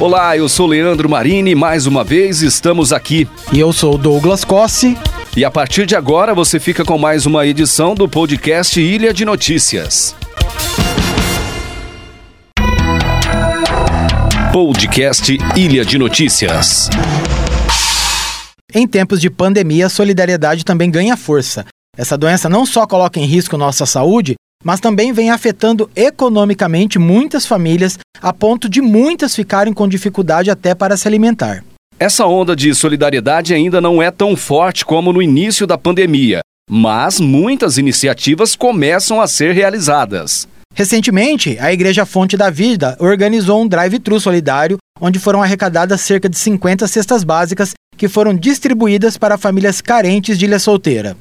Olá, eu sou Leandro Marini, mais uma vez estamos aqui. E eu sou Douglas Cossi. E a partir de agora você fica com mais uma edição do podcast Ilha de Notícias. Podcast Ilha de Notícias. Em tempos de pandemia, a solidariedade também ganha força. Essa doença não só coloca em risco nossa saúde, mas também vem afetando economicamente muitas famílias, a ponto de muitas ficarem com dificuldade até para se alimentar. Essa onda de solidariedade ainda não é tão forte como no início da pandemia, mas muitas iniciativas começam a ser realizadas. Recentemente, a Igreja Fonte da Vida organizou um drive-thru solidário, onde foram arrecadadas cerca de 50 cestas básicas que foram distribuídas para famílias carentes de Ilha Solteira.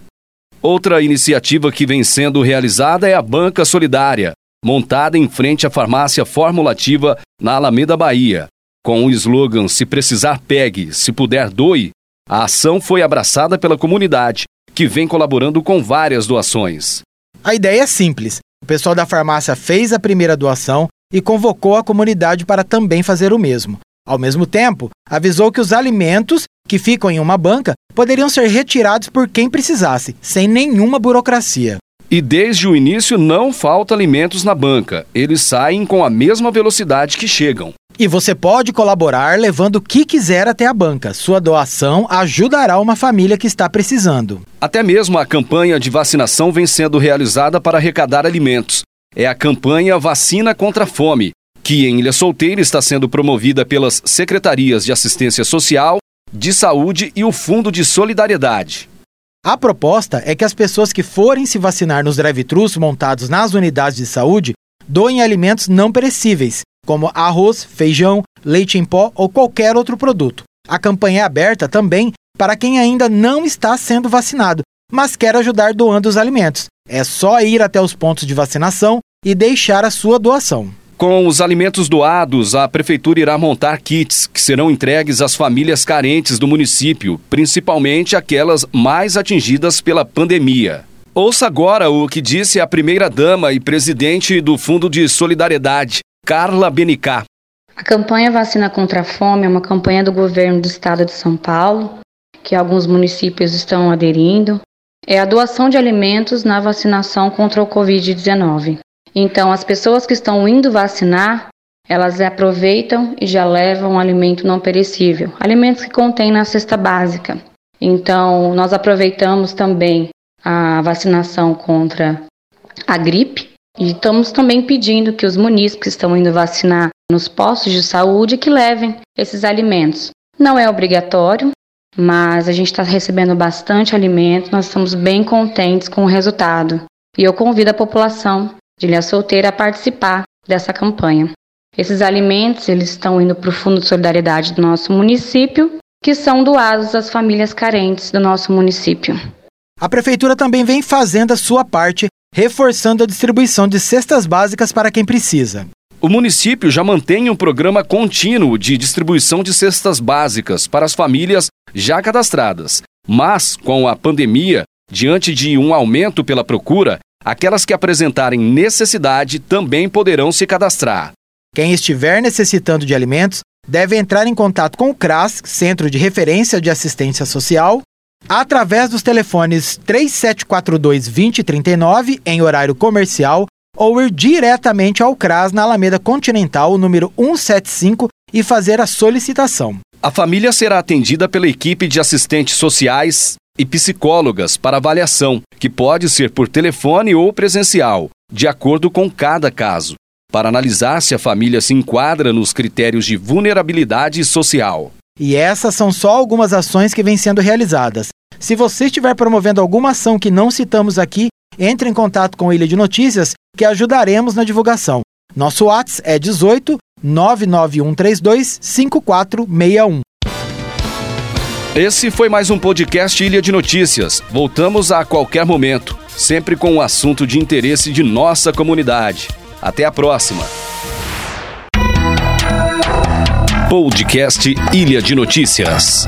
Outra iniciativa que vem sendo realizada é a Banca Solidária, montada em frente à farmácia formulativa na Alameda Bahia. Com o slogan Se precisar, pegue, se puder, doe, a ação foi abraçada pela comunidade, que vem colaborando com várias doações. A ideia é simples. O pessoal da farmácia fez a primeira doação e convocou a comunidade para também fazer o mesmo. Ao mesmo tempo, avisou que os alimentos que ficam em uma banca poderiam ser retirados por quem precisasse, sem nenhuma burocracia. E desde o início não falta alimentos na banca. Eles saem com a mesma velocidade que chegam. E você pode colaborar levando o que quiser até a banca. Sua doação ajudará uma família que está precisando. Até mesmo a campanha de vacinação vem sendo realizada para arrecadar alimentos. É a campanha Vacina contra a Fome, que em Ilha Solteira está sendo promovida pelas Secretarias de Assistência Social, de Saúde e o Fundo de Solidariedade. A proposta é que as pessoas que forem se vacinar nos drive-thrus montados nas unidades de saúde doem alimentos não perecíveis, como arroz, feijão, leite em pó ou qualquer outro produto. A campanha é aberta também para quem ainda não está sendo vacinado, mas quer ajudar doando os alimentos. É só ir até os pontos de vacinação e deixar a sua doação. Com os alimentos doados, a Prefeitura irá montar kits que serão entregues às famílias carentes do município, principalmente aquelas mais atingidas pela pandemia. Ouça agora o que disse a primeira-dama e presidente do Fundo de Solidariedade, Carla Benicá. A campanha Vacina contra a Fome é uma campanha do governo do estado de São Paulo, que alguns municípios estão aderindo. É a doação de alimentos na vacinação contra o Covid-19. Então, as pessoas que estão indo vacinar, elas aproveitam e já levam alimento não perecível, alimentos que contém na cesta básica. Então, nós aproveitamos também a vacinação contra a gripe e estamos também pedindo que os munícipes que estão indo vacinar nos postos de saúde que levem esses alimentos. Não é obrigatório, mas a gente está recebendo bastante alimento, nós estamos bem contentes com o resultado. E eu convido a população de Ilha Solteira a participar dessa campanha. Esses alimentos eles estão indo para o Fundo de Solidariedade do nosso município, que são doados às famílias carentes do nosso município. A prefeitura também vem fazendo a sua parte, reforçando a distribuição de cestas básicas para quem precisa. O município já mantém um programa contínuo de distribuição de cestas básicas para as famílias já cadastradas. Mas, com a pandemia, diante de um aumento pela procura, Aquelas que apresentarem necessidade também poderão se cadastrar. Quem estiver necessitando de alimentos deve entrar em contato com o CRAS, Centro de Referência de Assistência Social, através dos telefones 3742 2039 em horário comercial ou ir diretamente ao CRAS na Alameda Continental, número 175, e fazer a solicitação. A família será atendida pela equipe de assistentes sociais, e psicólogas para avaliação, que pode ser por telefone ou presencial, de acordo com cada caso, para analisar se a família se enquadra nos critérios de vulnerabilidade social. E essas são só algumas ações que vêm sendo realizadas. Se você estiver promovendo alguma ação que não citamos aqui, entre em contato com a Ilha de Notícias que ajudaremos na divulgação. Nosso WhatsApp é 18 99132 5461. Esse foi mais um podcast Ilha de Notícias. Voltamos a qualquer momento, sempre com um assunto de interesse de nossa comunidade. Até a próxima. Podcast Ilha de Notícias.